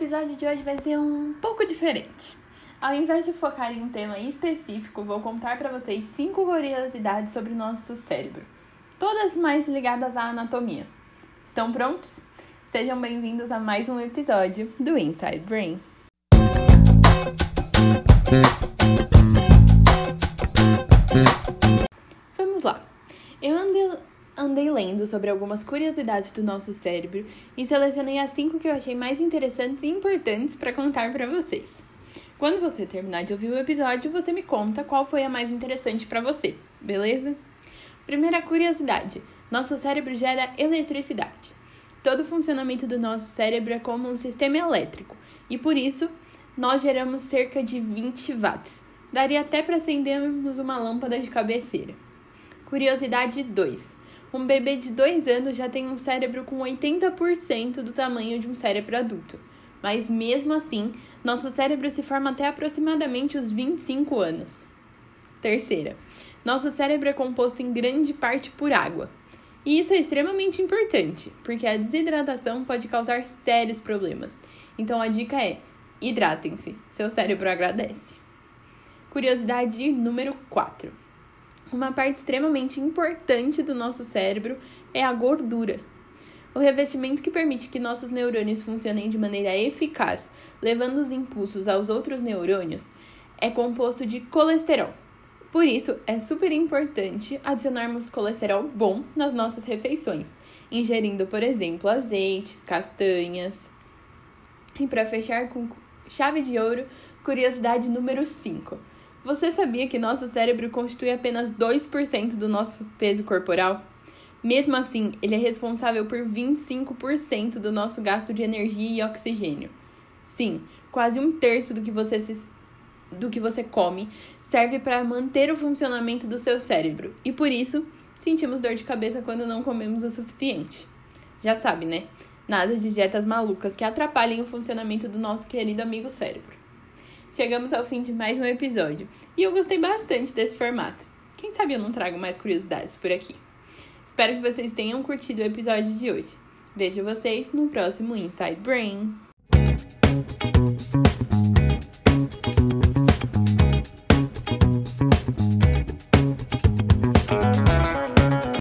episódio de hoje vai ser um pouco diferente. Ao invés de focar em um tema específico, vou contar para vocês cinco curiosidades sobre o nosso cérebro, todas mais ligadas à anatomia. Estão prontos? Sejam bem-vindos a mais um episódio do Inside Brain. Vamos lá. Eu andei andei lendo sobre algumas curiosidades do nosso cérebro e selecionei as cinco que eu achei mais interessantes e importantes para contar para vocês. Quando você terminar de ouvir o episódio, você me conta qual foi a mais interessante para você, beleza? Primeira curiosidade: nosso cérebro gera eletricidade. Todo o funcionamento do nosso cérebro é como um sistema elétrico e por isso nós geramos cerca de 20 watts. Daria até para acendermos uma lâmpada de cabeceira. Curiosidade 2. Um bebê de 2 anos já tem um cérebro com 80% do tamanho de um cérebro adulto. Mas mesmo assim, nosso cérebro se forma até aproximadamente os 25 anos. Terceira, nosso cérebro é composto em grande parte por água. E isso é extremamente importante, porque a desidratação pode causar sérios problemas. Então a dica é: hidratem-se, seu cérebro agradece. Curiosidade número 4. Uma parte extremamente importante do nosso cérebro é a gordura. O revestimento que permite que nossos neurônios funcionem de maneira eficaz, levando os impulsos aos outros neurônios, é composto de colesterol. Por isso, é super importante adicionarmos colesterol bom nas nossas refeições, ingerindo, por exemplo, azeites, castanhas. E para fechar com chave de ouro, curiosidade número 5. Você sabia que nosso cérebro constitui apenas 2% do nosso peso corporal? Mesmo assim, ele é responsável por 25% do nosso gasto de energia e oxigênio. Sim, quase um terço do que você, se, do que você come serve para manter o funcionamento do seu cérebro e por isso sentimos dor de cabeça quando não comemos o suficiente. Já sabe, né? Nada de dietas malucas que atrapalhem o funcionamento do nosso querido amigo cérebro. Chegamos ao fim de mais um episódio e eu gostei bastante desse formato. Quem sabe eu não trago mais curiosidades por aqui. Espero que vocês tenham curtido o episódio de hoje. Vejo vocês no próximo Inside Brain.